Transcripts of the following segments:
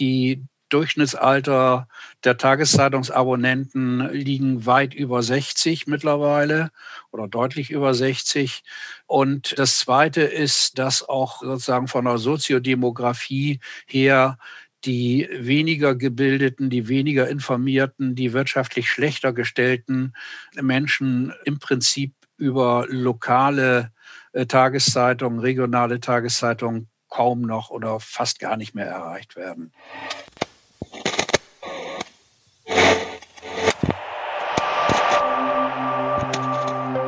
Die Durchschnittsalter der Tageszeitungsabonnenten liegen weit über 60 mittlerweile oder deutlich über 60. Und das Zweite ist, dass auch sozusagen von der Soziodemografie her die weniger gebildeten, die weniger informierten, die wirtschaftlich schlechter gestellten Menschen im Prinzip über lokale äh, Tageszeitungen, regionale Tageszeitungen kaum noch oder fast gar nicht mehr erreicht werden.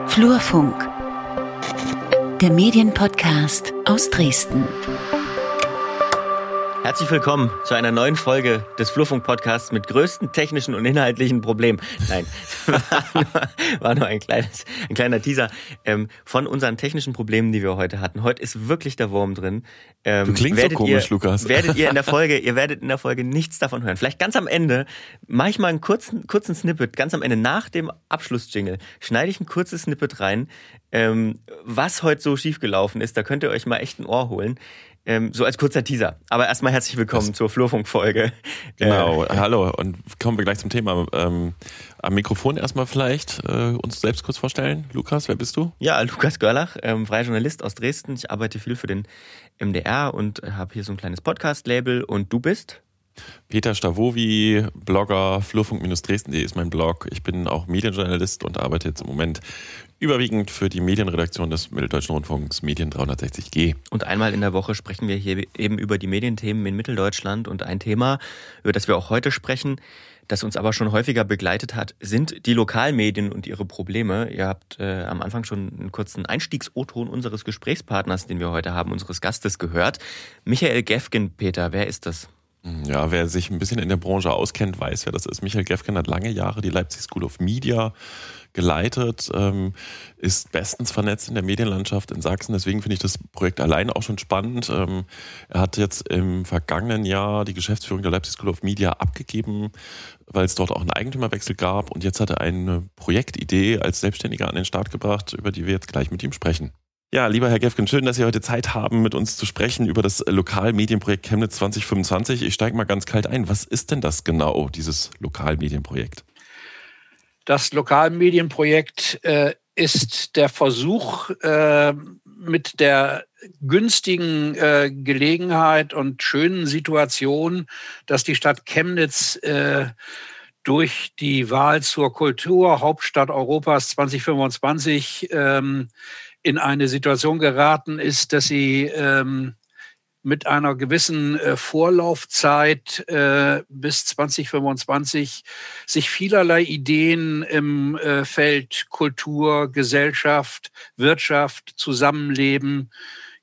Flurfunk, der Medienpodcast aus Dresden. Herzlich willkommen zu einer neuen Folge des Flurfunk-Podcasts mit größten technischen und inhaltlichen Problemen. Nein, war nur, war nur ein, kleines, ein kleiner Teaser ähm, von unseren technischen Problemen, die wir heute hatten. Heute ist wirklich der Wurm drin. Ähm, du klingst so komisch, ihr, Lukas. Werdet ihr in der Folge, ihr werdet in der Folge nichts davon hören. Vielleicht ganz am Ende mache ich mal einen kurzen, kurzen Snippet, ganz am Ende nach dem Abschlussjingle, schneide ich ein kurzes Snippet rein, ähm, was heute so schiefgelaufen ist. Da könnt ihr euch mal echt ein Ohr holen. Ähm, so als kurzer Teaser. Aber erstmal herzlich willkommen das zur Flurfunk-Folge. Genau, äh, hallo und kommen wir gleich zum Thema. Ähm, am Mikrofon erstmal vielleicht äh, uns selbst kurz vorstellen. Lukas, wer bist du? Ja, Lukas Görlach, ähm, freier Journalist aus Dresden. Ich arbeite viel für den MDR und habe hier so ein kleines Podcast-Label. Und du bist? Peter Stavovi, Blogger, flurfunk-dresden.de ist mein Blog. Ich bin auch Medienjournalist und arbeite jetzt im Moment überwiegend für die Medienredaktion des Mitteldeutschen Rundfunks Medien 360G. Und einmal in der Woche sprechen wir hier eben über die Medienthemen in Mitteldeutschland. Und ein Thema, über das wir auch heute sprechen, das uns aber schon häufiger begleitet hat, sind die Lokalmedien und ihre Probleme. Ihr habt äh, am Anfang schon einen kurzen Einstiegs-O-Ton unseres Gesprächspartners, den wir heute haben, unseres Gastes gehört. Michael Gefgen, Peter, wer ist das? Ja, wer sich ein bisschen in der Branche auskennt, weiß, wer das ist. Michael Gefgen hat lange Jahre die Leipzig School of Media geleitet, ähm, ist bestens vernetzt in der Medienlandschaft in Sachsen. Deswegen finde ich das Projekt alleine auch schon spannend. Ähm, er hat jetzt im vergangenen Jahr die Geschäftsführung der Leipzig School of Media abgegeben, weil es dort auch einen Eigentümerwechsel gab. Und jetzt hat er eine Projektidee als Selbstständiger an den Start gebracht, über die wir jetzt gleich mit ihm sprechen. Ja, lieber Herr Gefgen, schön, dass Sie heute Zeit haben, mit uns zu sprechen über das Lokalmedienprojekt Chemnitz 2025. Ich steige mal ganz kalt ein. Was ist denn das genau, dieses Lokalmedienprojekt? Das Lokalmedienprojekt äh, ist der Versuch, äh, mit der günstigen äh, Gelegenheit und schönen Situation, dass die Stadt Chemnitz äh, durch die Wahl zur Kulturhauptstadt Europas 2025 ähm, in eine Situation geraten ist, dass sie ähm, mit einer gewissen äh, Vorlaufzeit äh, bis 2025 sich vielerlei Ideen im äh, Feld Kultur, Gesellschaft, Wirtschaft, Zusammenleben,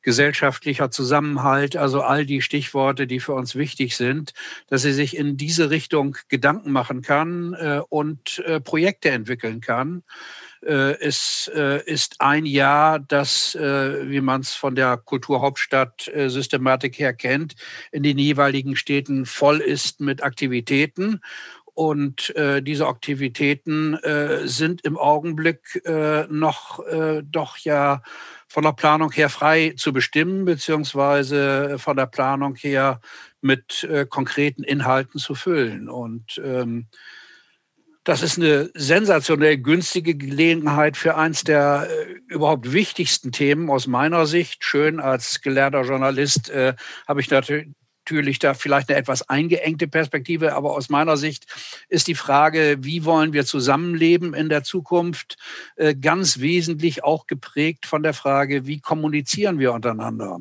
gesellschaftlicher Zusammenhalt, also all die Stichworte, die für uns wichtig sind, dass sie sich in diese Richtung Gedanken machen kann und Projekte entwickeln kann. Äh, es äh, ist ein Jahr, das, äh, wie man es von der Kulturhauptstadt-Systematik her kennt, in den jeweiligen Städten voll ist mit Aktivitäten. Und äh, diese Aktivitäten äh, sind im Augenblick äh, noch doch ja von der Planung her frei zu bestimmen, beziehungsweise von der Planung her mit konkreten Inhalten zu füllen. Und ähm, das ist eine sensationell günstige Gelegenheit für eins der äh, überhaupt wichtigsten Themen aus meiner Sicht. Schön als gelernter Journalist äh, habe ich natürlich da vielleicht eine etwas eingeengte Perspektive, aber aus meiner Sicht ist die Frage, wie wollen wir zusammenleben in der Zukunft, äh, ganz wesentlich auch geprägt von der Frage, wie kommunizieren wir untereinander.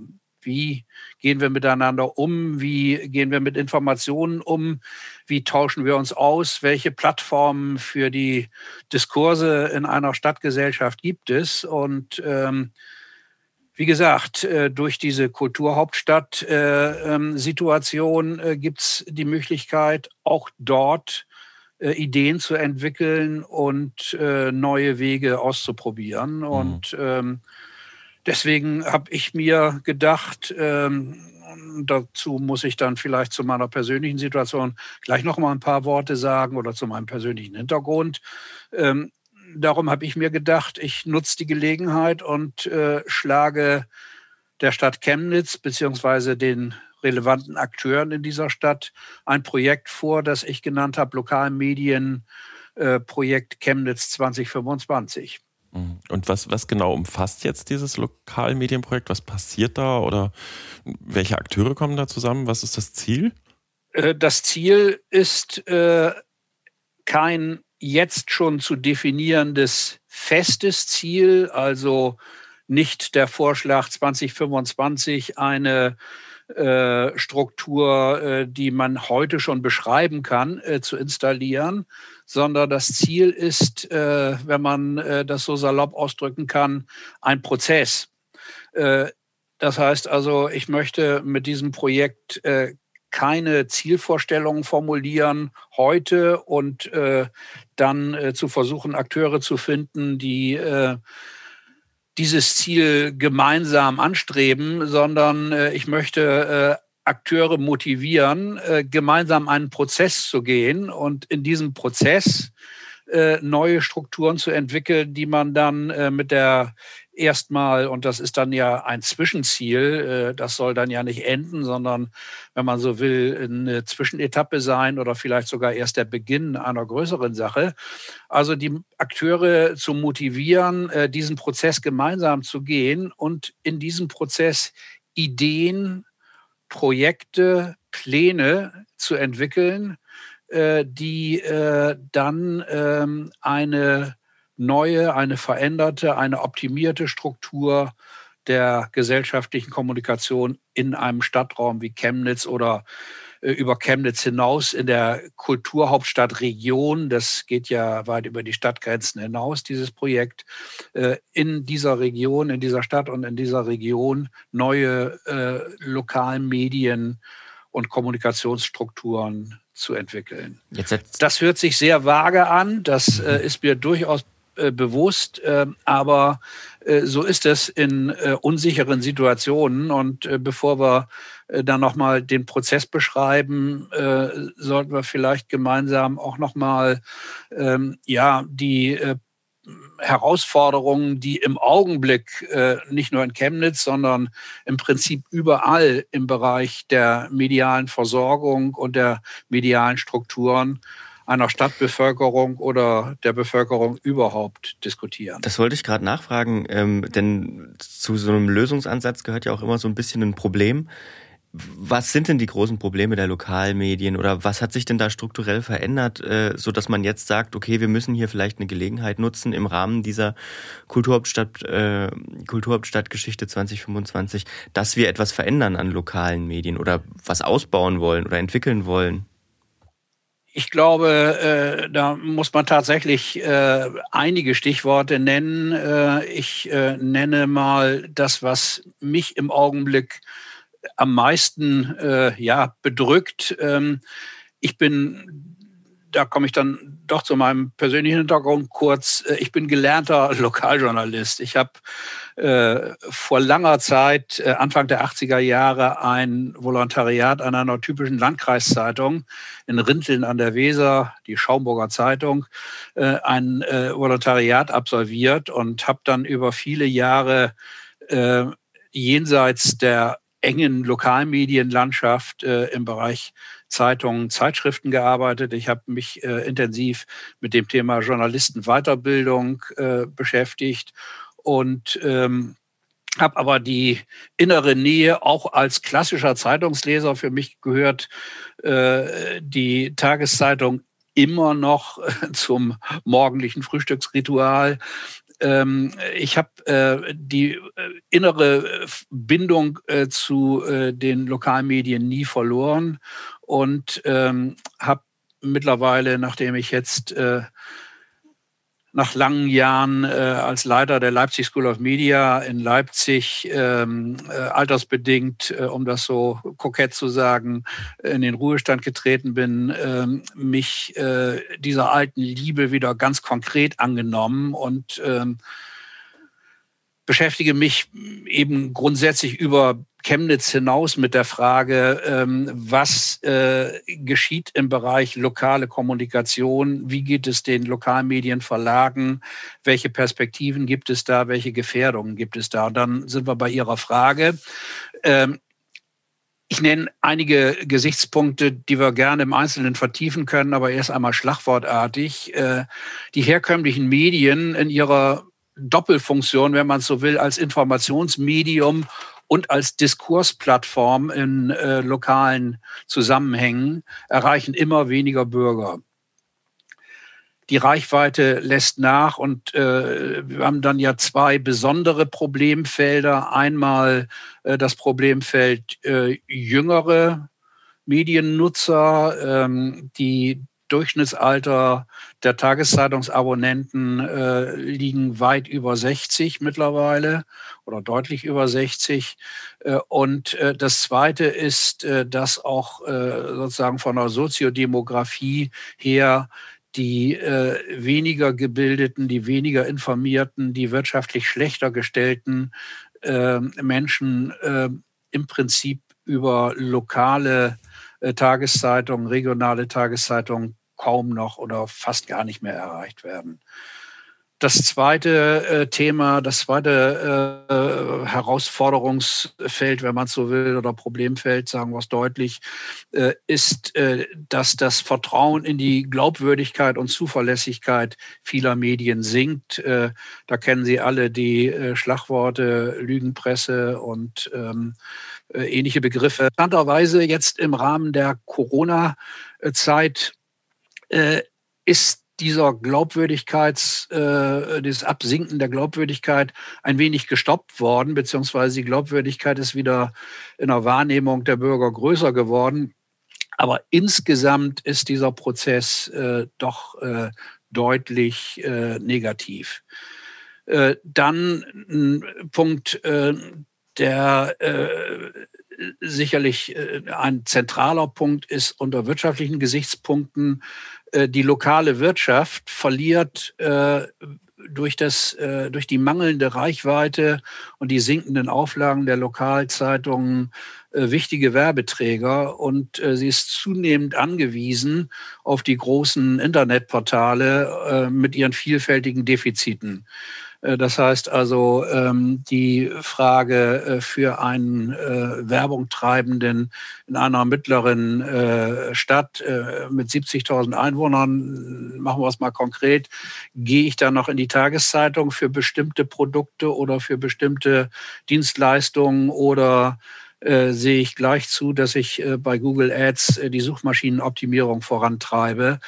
Wie gehen wir miteinander um? Wie gehen wir mit Informationen um? Wie tauschen wir uns aus? Welche Plattformen für die Diskurse in einer Stadtgesellschaft gibt es? Und ähm, wie gesagt, äh, durch diese Kulturhauptstadt-Situation äh, ähm, äh, gibt es die Möglichkeit, auch dort Ideen zu entwickeln und neue Wege auszuprobieren. Mhm. Und ähm, Deswegen habe ich mir gedacht, ähm, dazu muss ich dann vielleicht zu meiner persönlichen Situation gleich noch mal ein paar Worte sagen oder zu meinem persönlichen Hintergrund. Ähm, darum habe ich mir gedacht, ich nutze die Gelegenheit und äh, schlage der Stadt Chemnitz beziehungsweise den relevanten Akteuren in dieser Stadt ein Projekt vor, das ich genannt habe, Lokalmedienprojekt äh, Chemnitz 2025. Mhm. Und was, was genau umfasst jetzt dieses Lokalmedienprojekt? Was passiert da oder welche Akteure kommen da zusammen? Was ist das Ziel? Äh, das Ziel ist äh, kein jetzt schon zu definierendes festes Ziel, also nicht der Vorschlag 2025 eine äh, Struktur, äh, die man heute schon beschreiben kann, äh, zu installieren, sondern das Ziel ist, äh, wenn man äh, das so salopp ausdrücken kann, ein Prozess. Äh, das heißt also, ich möchte mit diesem Projekt keine Zielvorstellungen formulieren heute und äh, dann äh, zu versuchen, Akteure zu finden, die äh, dieses Ziel gemeinsam anstreben, sondern äh, ich möchte äh, Akteure motivieren, äh, gemeinsam einen Prozess zu gehen und in diesem Prozess neue Strukturen zu entwickeln, die man dann mit der erstmal, und das ist dann ja ein Zwischenziel, äh, das soll dann ja nicht enden, sondern, wenn man so will, eine Zwischenetappe sein oder vielleicht sogar erst der Beginn einer größeren Sache. Also die Akteure zu motivieren, äh, diesen Prozess gemeinsam zu gehen und in diesem Prozess Ideen, Projekte, Pläne zu entwickeln, äh, die dann ähm, eine neue, eine veränderte, eine optimierte Struktur der gesellschaftlichen Kommunikation in einem Stadtraum wie Chemnitz oder äh, über Chemnitz hinaus in der Kulturhauptstadtregion. Das geht ja weit über die Stadtgrenzen hinaus, dieses Projekt. Äh, in dieser Region, in dieser Stadt und in dieser Region neue äh, lokalen Medien und Kommunikationsstrukturen zu entwickeln. das hört sich sehr vage an. Das äh, ist mir durchaus äh, bewusst, äh, aber äh, so ist es in äh, unsicheren Situationen. Und äh, bevor wir äh, dann nochmal den Prozess beschreiben, sollten wir vielleicht gemeinsam auch nochmal ähm, ja, die Herausforderungen, die im Augenblick nicht nur in Chemnitz, sondern im Prinzip überall im Bereich der medialen Versorgung und der medialen Strukturen einer Stadtbevölkerung oder der Bevölkerung überhaupt diskutieren. Das wollte ich gerade nachfragen, ähm, denn zu so einem Lösungsansatz gehört ja auch immer so ein bisschen ein Problem. Was sind denn die großen Probleme der Lokalmedien oder was hat sich denn da strukturell verändert, äh, so dass man jetzt sagt, okay, wir müssen hier vielleicht eine Gelegenheit nutzen im Rahmen dieser Kulturhauptstadt äh, Kulturhauptstadtgeschichte 2025, dass wir etwas verändern an lokalen Medien oder was ausbauen wollen oder entwickeln wollen? Ich glaube, äh, da muss man tatsächlich äh, einige Stichworte nennen. Äh, ich äh, nenne mal das, was mich im Augenblick am meisten äh, ja, bedrückt. Ähm, ich bin, da komme ich dann doch zu meinem persönlichen Hintergrund kurz. Äh, ich bin gelernter Lokaljournalist. Ich habe äh, vor langer Zeit, äh, Anfang der 80er Jahre, ein Volontariat an einer typischen Landkreiszeitung in Rinteln an der Weser, die Schaumburger Zeitung, äh, ein äh, Volontariat absolviert und habe dann über viele Jahre äh, jenseits der engen Lokalmedienlandschaft im Bereich Zeitungen, Zeitschriften gearbeitet. Ich habe mich äh, intensiv mit dem Thema Journalistenweiterbildung äh, beschäftigt und ähm, habe aber die innere Nähe auch als klassischer Zeitungsleser für mich gehört äh, die Tageszeitung immer noch zum morgendlichen Frühstücksritual. Ähm, ich habe äh, die äh, innere Bindung äh, zu äh, den Lokalmedien nie verloren und ähm, habe mittlerweile, nachdem ich jetzt äh, nach langen Jahren äh, als Leiter der Leipzig School of Media in Leipzig ähm, äh, altersbedingt, äh, um das so kokett zu sagen, in den Ruhestand getreten bin, ähm, mich äh, dieser alten Liebe wieder ganz konkret angenommen und ähm, beschäftige mich eben grundsätzlich über Chemnitz hinaus mit der Frage, ähm, was äh, geschieht im Bereich lokale Kommunikation? Wie geht es den Lokalmedienverlagen? Welche Perspektiven gibt es da? Welche Gefährdungen gibt es da? Und dann sind wir bei Ihrer Frage. Ähm, ich nenne einige Gesichtspunkte, die wir gerne im Einzelnen vertiefen können, aber erst einmal schlagwortartig. Äh, die herkömmlichen Medien in ihrer Doppelfunktion, wenn man so will, als Informationsmedium und als Diskursplattform in äh, lokalen Zusammenhängen erreichen immer weniger Bürger die Reichweite lässt nach und äh, wir haben dann ja zwei besondere Problemfelder. Einmal äh, das Problemfeld äh, jüngere Mediennutzer, ähm, die Durchschnittsalter der Tageszeitungsabonnenten äh, liegen weit über 60 mittlerweile oder deutlich über 60. Äh, und äh, das Zweite ist, äh, dass auch äh, sozusagen von der Soziodemografie her die äh, weniger gebildeten, die weniger informierten, die wirtschaftlich schlechter gestellten äh, Menschen äh, im Prinzip über lokale äh, Tageszeitungen, regionale Tageszeitungen kaum noch oder fast gar nicht mehr erreicht werden. Das zweite äh, Thema, das zweite äh, Herausforderungsfeld, wenn man so will, oder Problemfeld, sagen wir es deutlich, äh, ist, äh, dass das Vertrauen in die Glaubwürdigkeit und Zuverlässigkeit vieler Medien sinkt. Äh, da kennen Sie alle die äh, Schlagworte Lügenpresse und ähm, ähnliche Begriffe. Interessanterweise jetzt im Rahmen der Corona-Zeit ist dieser Glaubwürdigkeits, äh, dieses Absinken der Glaubwürdigkeit ein wenig gestoppt worden, beziehungsweise die Glaubwürdigkeit ist wieder in der Wahrnehmung der Bürger größer geworden. Aber insgesamt ist dieser Prozess äh, doch äh, deutlich äh, negativ. Äh, dann ein Punkt, äh, der äh, sicherlich äh, ein zentraler Punkt ist unter wirtschaftlichen Gesichtspunkten äh, die lokale Wirtschaft verliert äh, durch, das, äh, durch die mangelnde Reichweite und die sinkenden Auflagen der Lokalzeitungen wichtige Werbeträger und sie ist zunehmend angewiesen auf die großen Internetportale mit ihren vielfältigen Defiziten. Äh, das heißt also, ähm, die Frage äh, für einen äh, Werbung treibenden in einer mittleren Stadt mit 70.000 Einwohnern, machen wir es mal konkret, gehe ich dann noch in die Tageszeitung für bestimmte Produkte oder für bestimmte Dienstleistungen oder äh, sehe ich gleich zu, dass ich äh, bei Google Ads äh, die Suchmaschinenoptimierung vorantreibe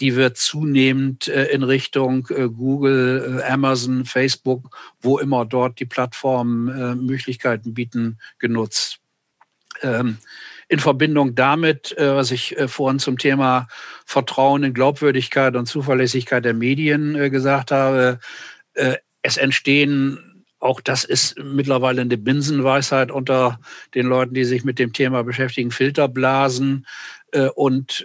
die wird zunehmend äh, in Richtung äh, Google, äh, Amazon, Facebook, wo immer dort die Plattformen Möglichkeiten bieten, genutzt. Ähm, in Verbindung damit, was ich vorhin zum Thema Vertrauen in Glaubwürdigkeit und Zuverlässigkeit der Medien gesagt habe, es entstehen auch das ist mittlerweile eine Binsenweisheit unter den Leuten, die sich mit dem Thema beschäftigen, Filterblasen. Und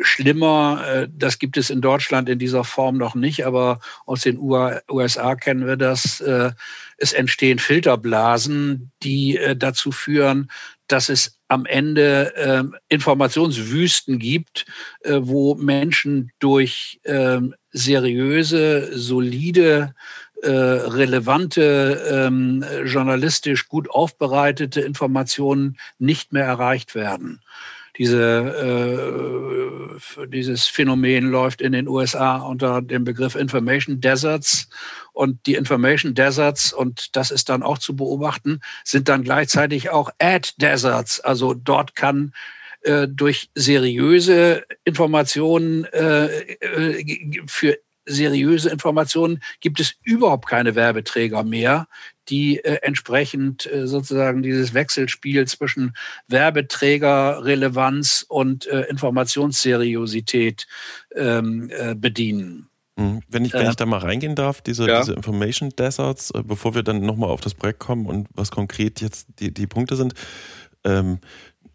schlimmer. Äh, das gibt es in Deutschland in dieser Form noch nicht, aber aus den USA kennen wir das. Äh, es entstehen Filterblasen, die äh, dazu führen, dass es am Ende Informationswüsten gibt, wo Menschen durch ähm, seriöse, solide, relevante, ähm, journalistisch gut aufbereitete Informationen nicht mehr erreicht werden diese, äh, dieses Phänomen läuft in den USA unter dem Begriff Information Deserts. Und die Information Deserts, und das ist dann auch zu beobachten, sind dann gleichzeitig auch Ad Deserts. Also dort kann äh, durch seriöse Informationen äh, äh für seriöse Informationen gibt es überhaupt keine Werbeträger mehr, die äh, entsprechend äh, sozusagen dieses Wechselspiel zwischen Werbeträgerrelevanz und äh, Informationsseriosität ähm, äh, bedienen. Mhm. Wenn ich, wenn ich da mal reingehen darf, diese, ja. diese Information Deserts, äh, bevor wir dann nochmal auf das Projekt kommen und was konkret jetzt die, die Punkte sind, ähm,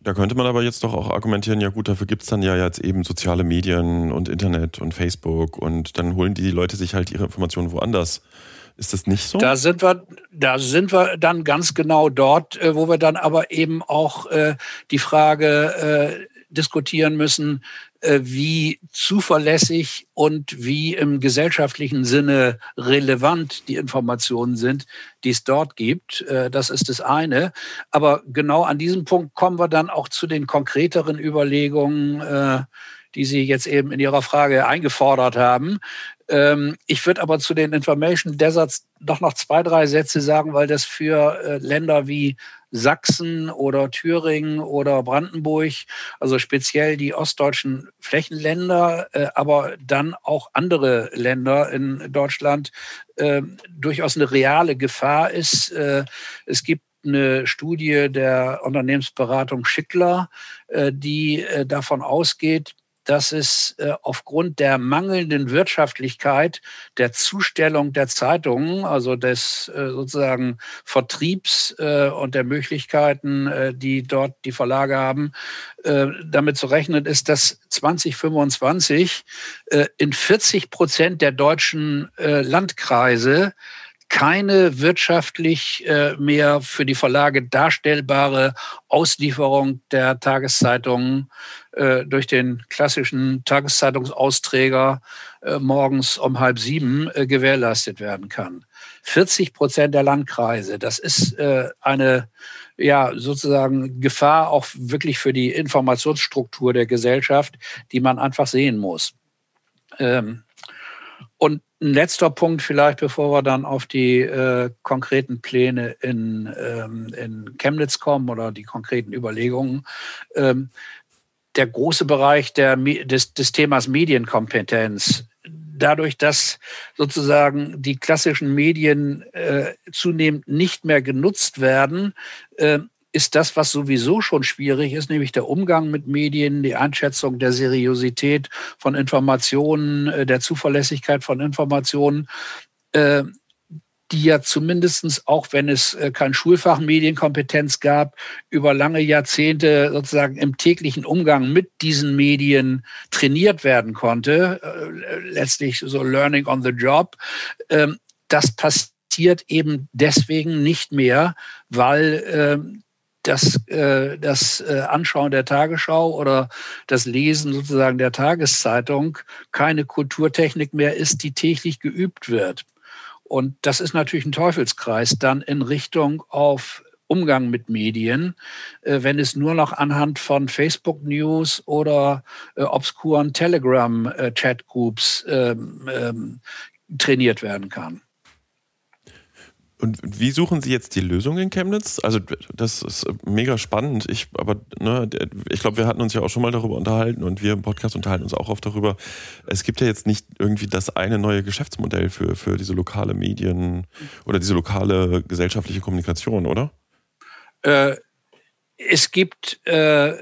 da könnte man aber jetzt doch auch argumentieren, ja gut, dafür gibt es dann ja jetzt eben soziale Medien und Internet und Facebook und dann holen die Leute sich halt ihre Informationen woanders ist das nicht so? Da sind wir, da sind wir dann ganz genau dort, äh, wo wir dann aber eben auch äh, die Frage äh, diskutieren müssen, äh, wie zuverlässig und wie im gesellschaftlichen Sinne relevant die Informationen sind, die es dort gibt. Äh, das ist das eine. Aber genau an diesem Punkt kommen wir dann auch zu den konkreteren Überlegungen, äh, die Sie jetzt eben in Ihrer Frage eingefordert haben. Ähm, ich würde aber zu den Information Deserts doch noch zwei, drei Sätze sagen, weil das für Länder wie Sachsen oder Thüringen oder Brandenburg, also speziell die ostdeutschen Flächenländer, äh, aber dann auch andere Länder in Deutschland äh, durchaus eine reale Gefahr ist. Äh, es gibt eine Studie der Unternehmensberatung Schickler, äh, die äh, davon ausgeht, dass es äh, aufgrund der mangelnden Wirtschaftlichkeit der Zustellung der Zeitungen, also des äh, sozusagen Vertriebs äh, und der Möglichkeiten, die dort die Verlage haben, damit zu rechnen ist, dass 2025 in 40 Prozent der deutschen Landkreise keine wirtschaftlich äh, mehr für die Verlage darstellbare Auslieferung der Tageszeitungen äh, durch den klassischen Tageszeitungsausträger äh, morgens um halb sieben äh, gewährleistet werden kann. 40 Prozent der Landkreise, das ist eine ja sozusagen Gefahr auch wirklich für die Informationsstruktur der Gesellschaft, die man einfach sehen muss. Ähm, und ein letzter Punkt vielleicht, bevor wir dann auf die äh, konkreten Pläne in, ähm, in Chemnitz kommen oder die konkreten Überlegungen. Ähm, der große Bereich der, des, des Themas Medienkompetenz. Dadurch, dass sozusagen die klassischen Medien äh, zunehmend nicht mehr genutzt werden, äh, ist das, was sowieso schon schwierig ist, nämlich der Umgang mit Medien, die Einschätzung der Seriosität von Informationen, äh, der Zuverlässigkeit von Informationen, äh, die ja zumindestens auch wenn es äh, kein Schulfach Medienkompetenz gab, über lange Jahrzehnte sozusagen im täglichen Umgang mit diesen Medien trainiert werden konnte, letztlich so Learning on the Job. Ähm, das passiert eben deswegen nicht mehr, weil ähm, das, äh, das äh, Anschauen der Tagesschau oder das Lesen sozusagen der Tageszeitung keine Kulturtechnik mehr ist, die täglich geübt wird. Und das ist natürlich ein Teufelskreis dann in Richtung auf Umgang mit Medien, äh, wenn es nur noch anhand von Facebook News oder äh, obskuren Telegram äh, Chatgroups ähm, ähm, trainiert werden kann. Und wie suchen Sie jetzt die Lösung in Chemnitz? Also das ist mega spannend. Ich, aber ne, ich glaube, wir hatten uns ja auch schon mal darüber unterhalten und wir im Podcast unterhalten uns auch oft darüber. Es gibt ja jetzt nicht irgendwie das eine neue Geschäftsmodell für, für diese lokale Medien oder diese lokale gesellschaftliche Kommunikation, oder? Äh, es gibt äh,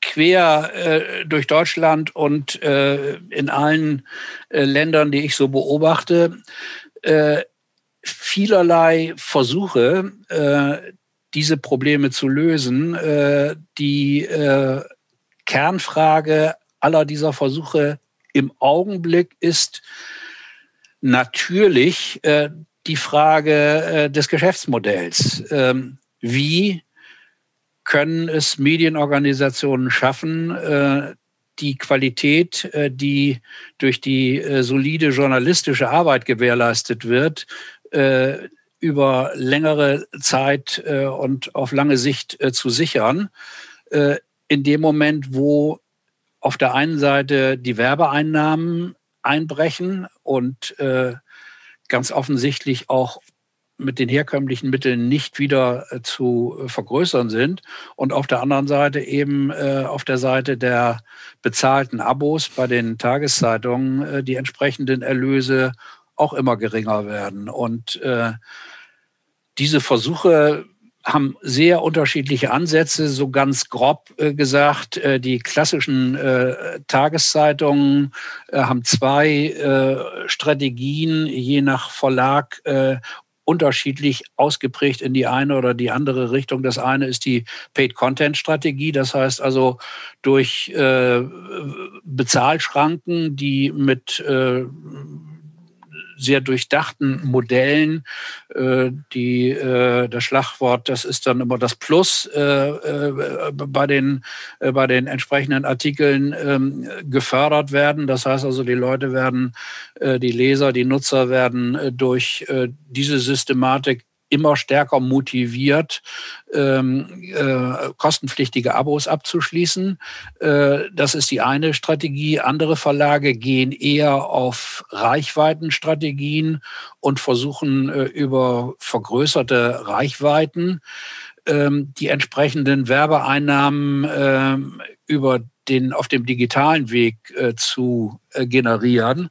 quer äh, durch Deutschland und äh, in allen äh, Ländern, die ich so beobachte, äh, vielerlei Versuche, äh, diese Probleme zu lösen. Äh, die äh, Kernfrage aller dieser Versuche im Augenblick ist natürlich äh, die Frage äh, des Geschäftsmodells. Ähm, wie können es Medienorganisationen schaffen, die Qualität, die durch die solide journalistische Arbeit gewährleistet wird, äh, über längere Zeit äh, und auf lange Sicht äh, zu sichern. Äh, in dem Moment, wo auf der einen Seite die Werbeeinnahmen einbrechen und äh, ganz offensichtlich auch mit den herkömmlichen Mitteln nicht wieder äh, zu vergrößern sind und auf der anderen Seite eben auf der Seite der bezahlten Abos bei den Tageszeitungen die entsprechenden Erlöse auch immer geringer werden. Und äh, diese Versuche haben sehr unterschiedliche Ansätze, so ganz grob äh, gesagt. Äh, die klassischen äh, Tageszeitungen äh, haben zwei äh, Strategien, je nach Verlag äh, unterschiedlich ausgeprägt in die eine oder die andere Richtung. Das eine ist die Paid-Content-Strategie, das heißt also durch Bezahlschranken, die mit sehr durchdachten Modellen. Äh, die, äh, das Schlagwort, das ist dann immer das Plus äh, bei, den, bei den entsprechenden Artikeln ähm, gefördert werden. Das heißt also, die Leute werden, die Leser, die Nutzer werden durch diese Systematik immer stärker motiviert, ähm, äh, kostenpflichtige Abos abzuschließen. Äh, das ist die eine Strategie. Andere Verlage gehen eher auf Reichweitenstrategien und versuchen äh, über vergrößerte Reichweiten ähm, die entsprechenden Werbeeinnahmen äh, über den auf dem digitalen Weg äh, zu äh, generieren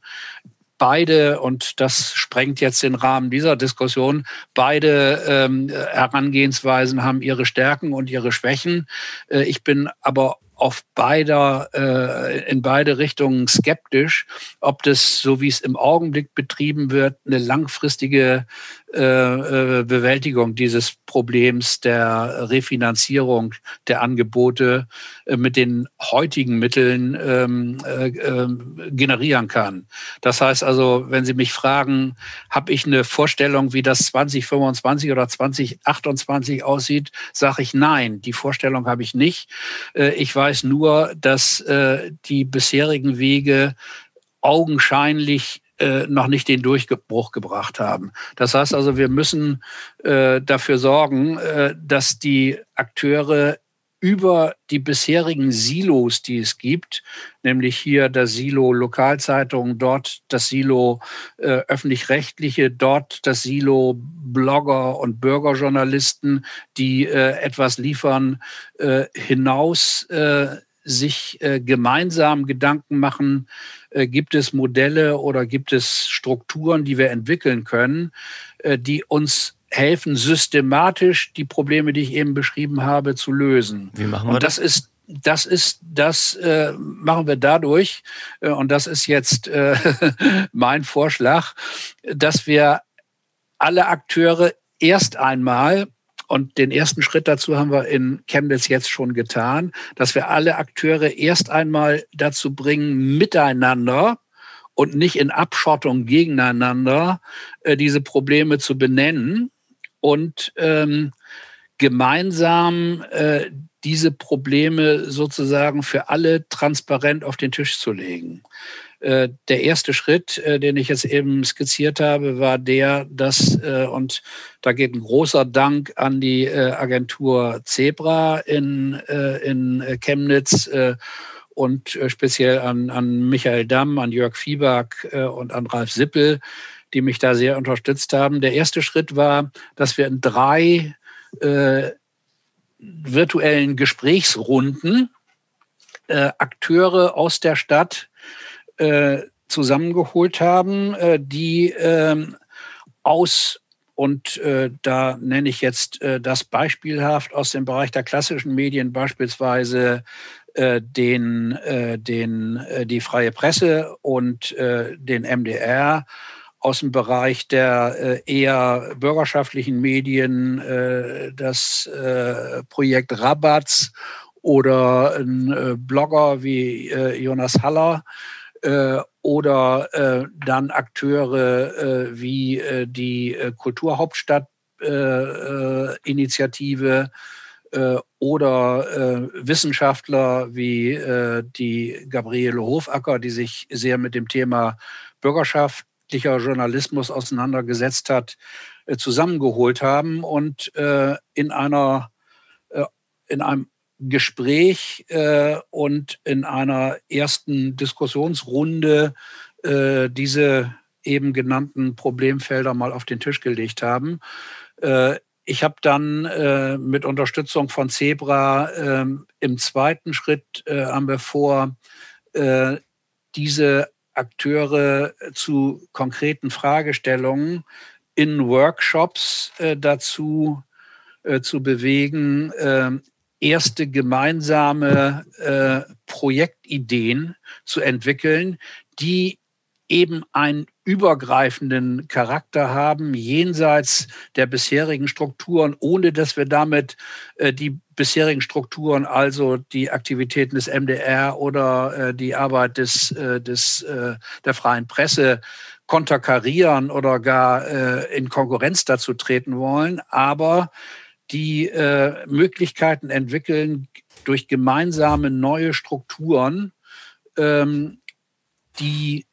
beide, und das sprengt jetzt den Rahmen dieser Diskussion, beide ähm, Herangehensweisen haben ihre Stärken und ihre Schwächen. Äh, ich bin aber auf beider, äh, in beide Richtungen skeptisch, ob das, so wie es im Augenblick betrieben wird, eine langfristige äh, äh, Bewältigung dieses Problems der Refinanzierung der Angebote äh, mit den heutigen Mitteln ähm, äh, äh, generieren kann. Das heißt also, wenn Sie mich fragen, habe ich eine Vorstellung, wie das 2025 oder 2028 aussieht, sage ich nein. Die Vorstellung habe ich nicht. Ich weiß nur, dass die bisherigen Wege augenscheinlich äh, noch nicht den Durchbruch gebracht haben. Das heißt also, wir müssen äh, dafür sorgen, äh, dass die Akteure über die bisherigen Silos, die es gibt, nämlich hier das Silo Lokalzeitung, dort das Silo äh, öffentlich-rechtliche, dort das Silo Blogger und Bürgerjournalisten, die äh, etwas liefern, äh, hinaus äh, sich äh, gemeinsam Gedanken machen, äh, gibt es Modelle oder gibt es Strukturen, die wir entwickeln können, äh, die uns helfen, systematisch die Probleme, die ich eben beschrieben habe, zu lösen. Wie machen wir und das? das ist das ist, das äh, machen wir dadurch, äh, und das ist jetzt äh, mein Vorschlag, dass wir alle Akteure erst einmal und den ersten Schritt dazu haben wir in Chemnitz jetzt schon getan, dass wir alle Akteure erst einmal dazu bringen, miteinander und nicht in Abschottung gegeneinander äh, diese Probleme zu benennen und ähm, gemeinsam äh, diese Probleme sozusagen für alle transparent auf den Tisch zu legen. Äh, der erste Schritt, äh, den ich jetzt eben skizziert habe, war der, dass, äh, und da geht ein großer Dank an die Agentur Zebra in, in Chemnitz und speziell an, an Michael Damm, an Jörg Fieberg und an Ralf Sippel, die mich da sehr unterstützt haben. Der erste Schritt war, dass wir in drei äh, virtuellen Gesprächsrunden äh, Akteure aus der Stadt äh, zusammengeholt haben, äh, die ähm, aus und äh, da nenne ich jetzt äh, das beispielhaft aus dem Bereich der klassischen Medien beispielsweise äh, den, äh, den, äh, die freie Presse und äh, den MDR aus dem Bereich der eher bürgerschaftlichen Medien, das Projekt Rabatz oder ein Blogger wie Jonas Haller äh, oder äh, dann Akteure äh, wie äh, die Kulturhauptstadt-Initiative oder Wissenschaftler wie die Gabriele Hofacker, die sich sehr mit dem Thema bürgerschaftlicher Journalismus auseinandergesetzt hat, zusammengeholt haben und in einer in einem Gespräch äh, und in einer ersten Diskussionsrunde äh, diese eben genannten Problemfelder mal auf den Tisch gelegt haben. Äh, ich habe dann äh, mit Unterstützung von Zebra ähm, im zweiten Schritt äh, haben wir vor, äh, diese Akteure zu konkreten Fragestellungen in Workshops dazu zu bewegen, erste gemeinsame äh, Projektideen zu entwickeln, die eben ein übergreifenden Charakter haben, jenseits der bisherigen Strukturen, ohne dass wir damit äh, die bisherigen Strukturen, also die Aktivitäten des MDR oder äh, die Arbeit des, äh, des, äh, der freien Presse konterkarieren oder gar äh, in Konkurrenz dazu treten wollen, aber die äh, Möglichkeiten entwickeln, durch gemeinsame neue Strukturen ähm, die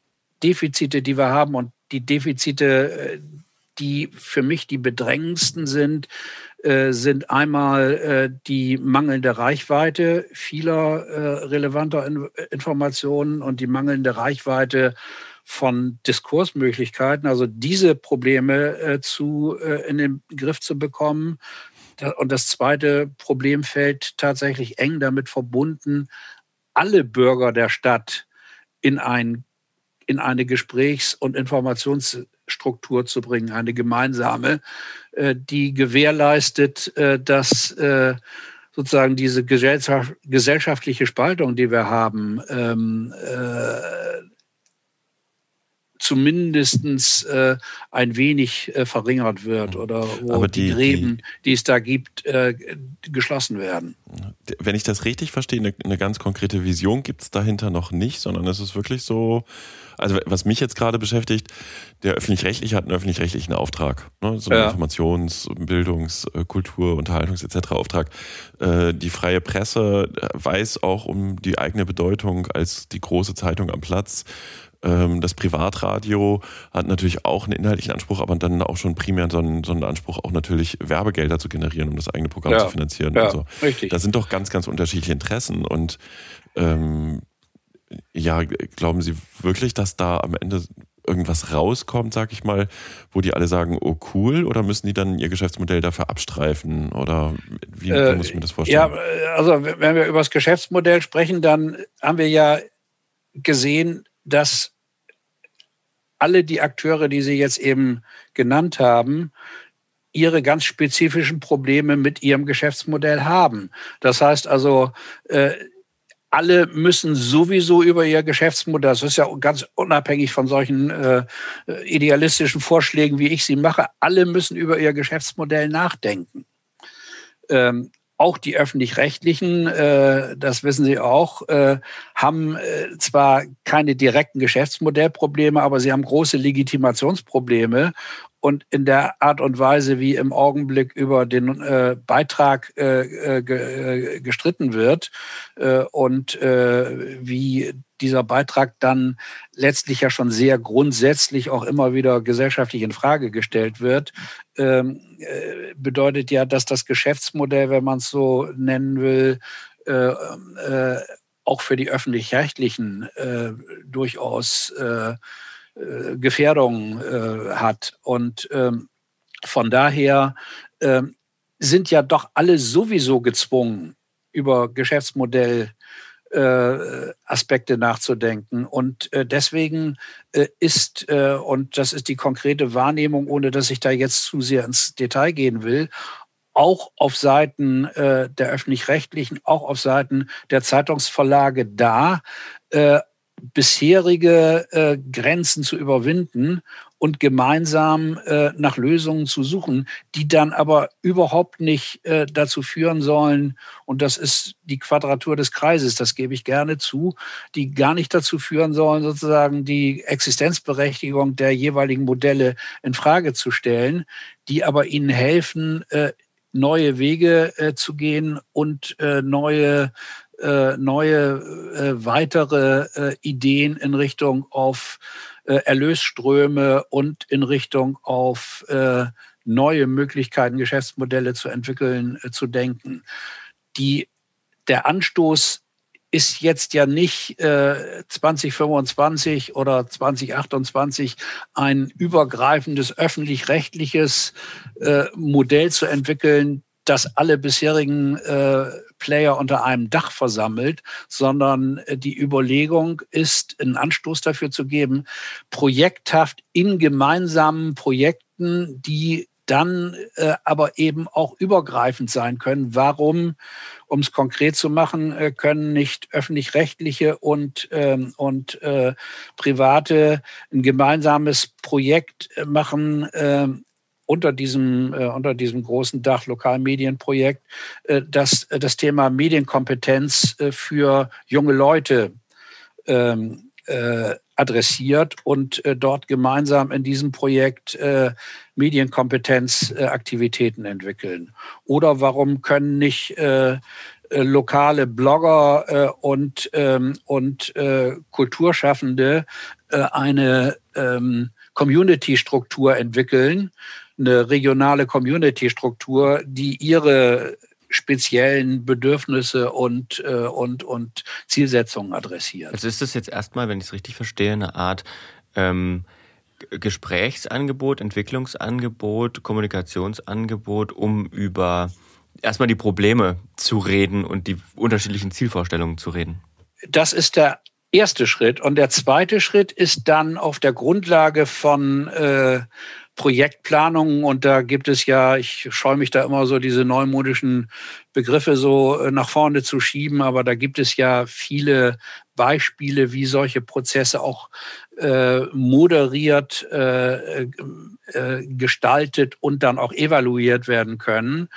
Defizite, die wir haben und die Defizite, äh, die für mich die bedrängendsten sind, äh, sind einmal äh, die mangelnde Reichweite vieler relevanter Informationen und die mangelnde Reichweite von Diskursmöglichkeiten, also diese Probleme zu, in den Griff zu bekommen. Und das zweite Problemfeld tatsächlich eng damit verbunden, alle Bürger der Stadt in ein in eine Gesprächs- und Informationsstruktur zu bringen, eine gemeinsame, äh, die gewährleistet, äh, dass äh, sozusagen diese gesellschaftliche Spaltung, die wir haben, ähm, zumindest äh, ein wenig äh, verringert wird oder wo die, die, Gräben, die es da gibt, äh, geschlossen werden. Wenn ich das richtig verstehe, eine, eine ganz konkrete Vision gibt es dahinter noch nicht, sondern es ist wirklich so, also was mich jetzt gerade beschäftigt, der öffentlich-rechtliche hat einen öffentlich-rechtlichen Auftrag, ne? so einen ja. Informations-, Bildungs-, äh, Kultur-, Unterhaltungs- etc. Auftrag. Äh, die freie Presse weiß auch um die eigene Bedeutung als die große Zeitung am Platz. Ähm, das Privatradio hat natürlich auch einen inhaltlichen Anspruch, aber dann auch schon primär so einen, so einen Anspruch, auch natürlich Werbegelder zu generieren, um das eigene Programm ja. zu finanzieren. Ja, so. richtig. Da sind doch ganz, ganz unterschiedliche Interessen und ähm, ja, glauben Sie wirklich, dass da am Ende irgendwas rauskommt, sag ich mal, wo die alle sagen, oh cool, oder müssen die dann ihr Geschäftsmodell dafür abstreifen? Oder wie, äh, wie muss ich mir das vorstellen? Ja, also wenn wir über das Geschäftsmodell sprechen, dann haben wir ja gesehen, dass alle die Akteure, die Sie jetzt eben genannt haben, ihre ganz spezifischen Probleme mit ihrem Geschäftsmodell haben. Das heißt also, äh, alle müssen sowieso über ihr Geschäftsmodell, das ist ja ganz unabhängig von solchen äh, idealistischen Vorschlägen, wie ich sie mache, alle müssen über ihr Geschäftsmodell nachdenken. Ähm, auch die öffentlich-rechtlichen, äh, das wissen Sie auch, äh, haben äh, zwar keine direkten Geschäftsmodellprobleme, aber sie haben große Legitimationsprobleme. Und in der Art und Weise, wie im Augenblick über den äh, Beitrag äh, äh, ge, gestritten wird und wie dieser Beitrag dann letztlich ja schon sehr grundsätzlich auch immer wieder gesellschaftlich in Frage gestellt wird, ähm, äh, bedeutet ja, dass das Geschäftsmodell, wenn man es so nennen will, äh, äh, auch für die öffentlich-rechtlichen äh, durchaus äh, äh, Gefährdungen hat. Und ähm, von daher ähm, sind ja doch alle sowieso gezwungen, über Geschäftsmodell äh, Aspekte nachzudenken. Und äh, deswegen äh, ist, äh, und das ist die konkrete Wahrnehmung, ohne dass ich da jetzt zu sehr ins Detail gehen will, auch auf Seiten äh, der öffentlich-rechtlichen, auch auf Seiten der Zeitungsverlage da, äh, bisherige äh, Grenzen zu überwinden und gemeinsam äh, nach Lösungen zu suchen, die dann aber überhaupt nicht äh, dazu führen sollen, und das ist die Quadratur des Kreises, das gebe ich gerne zu, die gar nicht dazu führen sollen, sozusagen die Existenzberechtigung der jeweiligen Modelle in Frage zu stellen, die aber ihnen helfen, äh, neue Wege äh, zu gehen und äh, neue äh, neue äh, weitere äh, Ideen in Richtung auf äh, Erlösströme und in Richtung auf äh, neue Möglichkeiten, Geschäftsmodelle zu entwickeln, zu denken. Die, der Anstoß ist jetzt ja nicht äh, 2025 oder 2028 ein übergreifendes öffentlich-rechtliches Modell zu entwickeln, das alle bisherigen Player unter einem Dach versammelt, sondern äh, die Überlegung ist, einen Anstoß dafür zu geben, projekthaft in gemeinsamen Projekten, die dann äh, aber eben auch übergreifend sein können. Warum, um es konkret zu machen, äh, können nicht öffentlich-rechtliche und, ähm, und äh, private ein gemeinsames Projekt äh, machen, äh, unter diesem, äh, unter diesem großen Dach Lokalmedienprojekt, äh, das äh, das Thema Medienkompetenz äh, für junge Leute ähm, äh, adressiert und äh, dort gemeinsam in diesem Projekt Medienkompetenzaktivitäten entwickeln. Oder warum können nicht lokale Blogger und, ähm, und Kulturschaffende eine ähm, Community-Struktur entwickeln, eine regionale Community-Struktur, die ihre speziellen Bedürfnisse und, äh, und, und Zielsetzungen adressiert. Also ist das jetzt erstmal, wenn ich es richtig verstehe, eine Art ähm, Gesprächsangebot, Entwicklungsangebot, Kommunikationsangebot, um über erstmal die Probleme zu reden und die unterschiedlichen Zielvorstellungen zu reden? Das ist der erste Schritt. Und der zweite Schritt ist dann auf der Grundlage von äh, Projektplanungen und da gibt es ja, ich scheue mich da immer so diese neumodischen Begriffe so äh, nach vorne zu schieben, aber da gibt es ja viele Beispiele, wie solche Prozesse auch äh, moderiert, äh, äh, gestaltet und dann auch evaluiert werden können.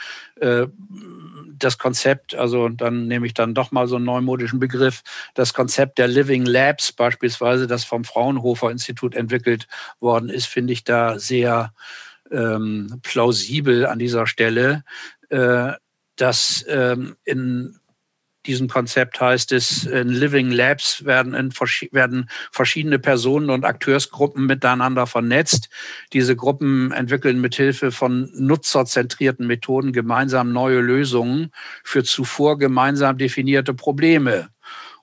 Das Konzept, also dann nehme ich dann doch mal so einen neumodischen Begriff, das Konzept der Living Labs beispielsweise, das vom Fraunhofer Institut entwickelt worden ist, finde ich da sehr ähm, plausibel an dieser Stelle, äh, dass ähm, in diesem Konzept heißt es, in Living Labs werden, in, werden verschiedene Personen und Akteursgruppen miteinander vernetzt. Diese Gruppen entwickeln mithilfe von nutzerzentrierten Methoden gemeinsam neue Lösungen für zuvor gemeinsam definierte Probleme.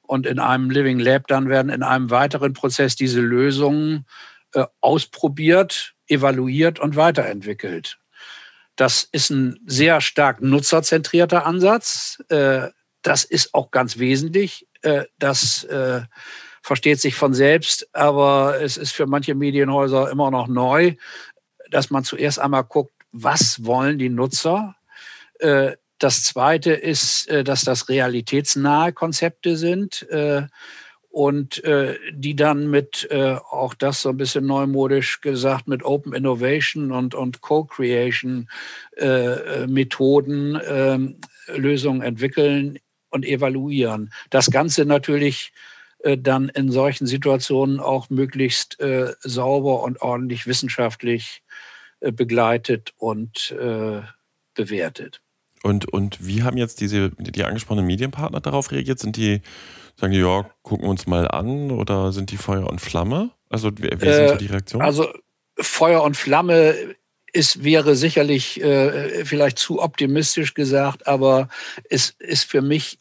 Und in einem Living Lab dann werden in einem weiteren Prozess diese Lösungen äh, ausprobiert, evaluiert und weiterentwickelt. Das ist ein sehr stark nutzerzentrierter Ansatz. Äh, das ist auch ganz wesentlich. Äh, das äh, versteht sich von selbst, aber es ist für manche Medienhäuser immer noch neu, dass man zuerst einmal guckt, was wollen die Nutzer. Äh, das Zweite ist, dass das realitätsnahe Konzepte sind und die dann mit, auch das so ein bisschen neumodisch gesagt, mit Open Innovation und, und Co-Creation Methoden ähm, Lösungen entwickeln, und evaluieren. Das Ganze natürlich äh, dann in solchen Situationen auch möglichst äh, sauber und ordentlich wissenschaftlich äh, begleitet und bewertet. Und, und wie haben jetzt diese, die angesprochenen Medienpartner darauf reagiert? Sind die, sagen die, ja, gucken wir uns mal an oder sind die Feuer und Flamme? Also, wie, wie sind so die Reaktionen? Also, Feuer und Flamme ist, wäre sicherlich äh, vielleicht zu optimistisch gesagt, aber es ist für mich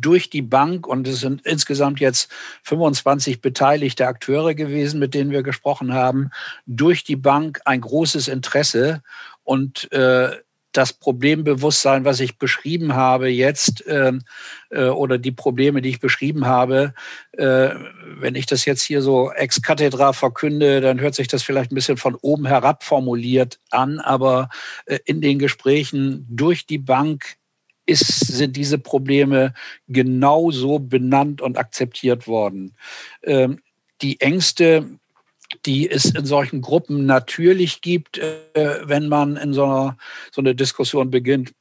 durch die Bank und es sind insgesamt jetzt 25 beteiligte Akteure gewesen, mit denen wir gesprochen haben, durch die Bank ein großes Interesse. Und äh, das Problembewusstsein, was ich beschrieben habe jetzt, äh, äh, oder die Probleme, die ich beschrieben habe, äh, wenn ich das jetzt hier so ex cathedra verkünde, dann hört sich das vielleicht ein bisschen von oben herab formuliert an, aber äh, in den Gesprächen durch die Bank ist, sind diese Probleme genauso benannt und akzeptiert worden. Ähm, die Ängste, die es in solchen Gruppen natürlich gibt, äh, wenn man in so einer so eine Diskussion beginnt,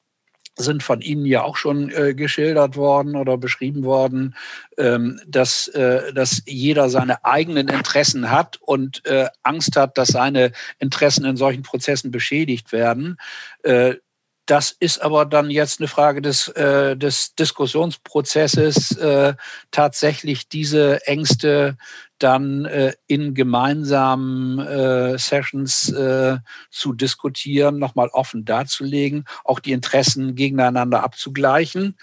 sind von Ihnen ja auch schon äh, geschildert worden oder beschrieben worden, ähm, dass, äh, dass jeder seine eigenen Interessen hat und äh, Angst hat, dass seine Interessen in solchen Prozessen beschädigt werden. Das ist aber dann jetzt eine Frage des, äh, des Diskussionsprozesses, äh, tatsächlich diese Ängste dann äh, in gemeinsamen äh, Sessions äh, zu diskutieren, nochmal offen darzulegen, auch die Interessen gegeneinander abzugleichen.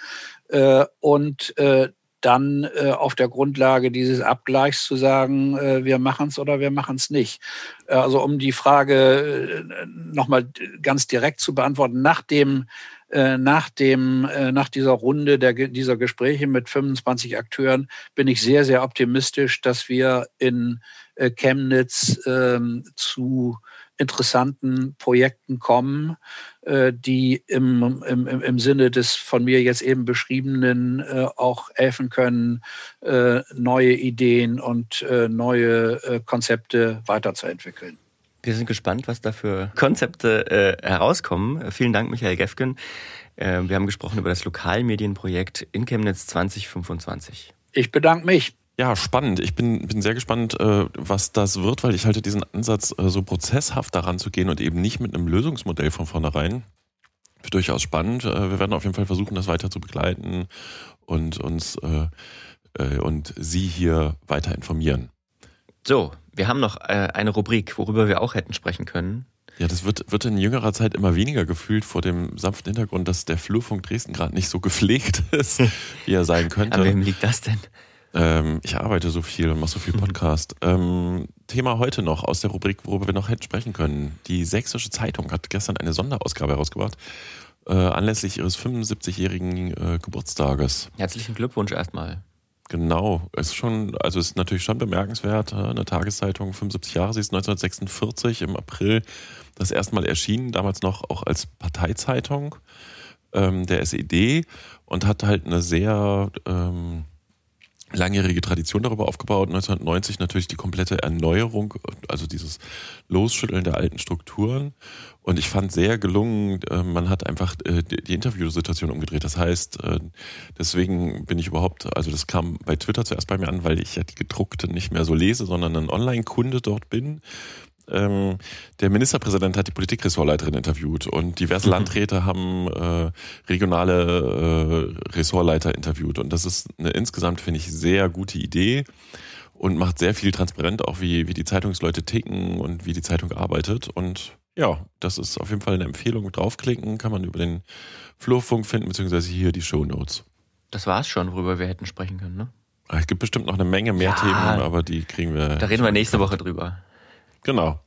Äh, und äh, dann äh, auf der Grundlage dieses Abgleichs zu sagen, äh, wir machen es oder wir machen es nicht. Äh, also um die Frage äh, nochmal ganz direkt zu beantworten, nach dem äh, nach dem äh, nach dieser Runde der, dieser Gespräche mit 25 Akteuren bin ich sehr sehr optimistisch, dass wir in Chemnitz ähm, zu interessanten Projekten kommen, äh, die im, im, im Sinne des von mir jetzt eben beschriebenen äh, auch helfen können, äh, neue Ideen und neue Konzepte weiterzuentwickeln. Wir sind gespannt, was da für Konzepte herauskommen. Vielen Dank, Michael Gefgen. wir haben gesprochen über das Lokalmedienprojekt in Chemnitz 2025. Ich bedanke mich. Ja, spannend. Ich bin, bin sehr gespannt, äh, was das wird, weil ich halte diesen Ansatz, äh, so prozesshaft daran zu gehen und eben nicht mit einem Lösungsmodell von vornherein, für durchaus spannend. Äh, wir werden auf jeden Fall versuchen, das weiter zu begleiten und uns und Sie hier weiter informieren. So, wir haben noch eine Rubrik, worüber wir auch hätten sprechen können. Ja, das wird, wird in jüngerer Zeit immer weniger gefühlt vor dem sanften Hintergrund, dass der Flurfunk Dresden gerade nicht so gepflegt ist, wie er sein könnte. An wem liegt das denn? Ähm, ich arbeite so viel und mache so viel mhm. Podcast. ähm, Thema heute noch aus der Rubrik, worüber wir noch hätten sprechen können. Die Sächsische Zeitung hat gestern eine Sonderausgabe herausgebracht, äh, anlässlich ihres 75-jährigen äh, Geburtstages. Herzlichen Glückwunsch erstmal. Genau, es ist schon, also es ist natürlich schon bemerkenswert. Äh, eine Tageszeitung, 75 Jahre, sie ist 1946 im April das erste Mal erschienen, damals noch auch als Parteizeitung ähm, der SED und hat halt eine sehr ähm, langjährige Tradition darüber aufgebaut. 1990 natürlich die komplette Erneuerung, also dieses Losschütteln der alten Strukturen. Und ich fand sehr gelungen, äh, man hat einfach äh, die Interviewsituation umgedreht. Das heißt, äh, deswegen bin ich überhaupt, also das kam bei Twitter zuerst bei mir an, weil ich ja die gedruckte nicht mehr so lese, sondern ein Online-Kunde dort bin ähm, der Ministerpräsident hat die Politikressortleiterin interviewt und diverse mhm. Landräte haben äh, regionale äh, Ressortleiter interviewt. Und das ist eine insgesamt, finde ich, sehr gute Idee und macht sehr viel transparent, auch wie, wie die Zeitungsleute ticken und wie die Zeitung arbeitet. Und ja, das ist auf jeden Fall eine Empfehlung. Draufklicken kann man über den Flurfunk finden, beziehungsweise hier die Show Notes. Das war es schon, worüber wir hätten sprechen können, ne? Es gibt bestimmt noch eine Menge mehr ja, Themen, aber die kriegen wir. Da reden wir nächste Woche drüber. Genau.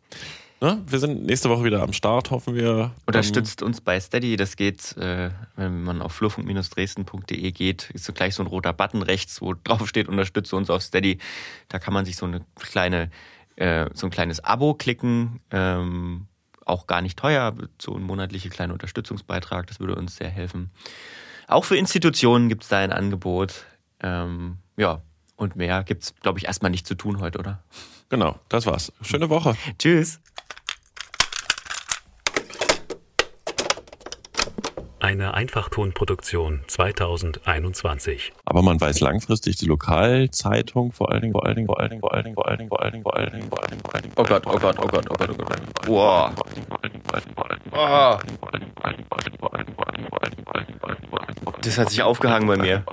Ne? Wir sind nächste Woche wieder am Start, hoffen wir. Unterstützt uns bei Steady. Das geht, äh, wenn man auf flurfunk-dresden.de geht, ist so gleich so ein roter Button rechts, wo drauf steht, unterstütze uns auf Steady. Da kann man sich so eine kleine, äh, so ein kleines Abo klicken. Ähm, auch gar nicht teuer, so ein monatlicher kleiner Unterstützungsbeitrag. Das würde uns sehr helfen. Auch für Institutionen gibt es da ein Angebot. Ähm, ja, und mehr gibt es, glaube ich, erstmal nicht zu tun heute, oder? Genau, das war's. Schöne Woche. Tschüss. Eine Einfachtonproduktion 2021. Aber man weiß langfristig die Lokalzeitung vor allen Dingen, vor allen Dingen, vor allen Dingen, vor allen Dingen, vor allen Dingen, vor allen Dingen, vor allen Dingen, vor allen Dingen, vor allen Dingen. Oh Gott, oh Gott, oh Gott, oh Gott, oh Gott. Wow. Das hat sich aufgehangen bei mir.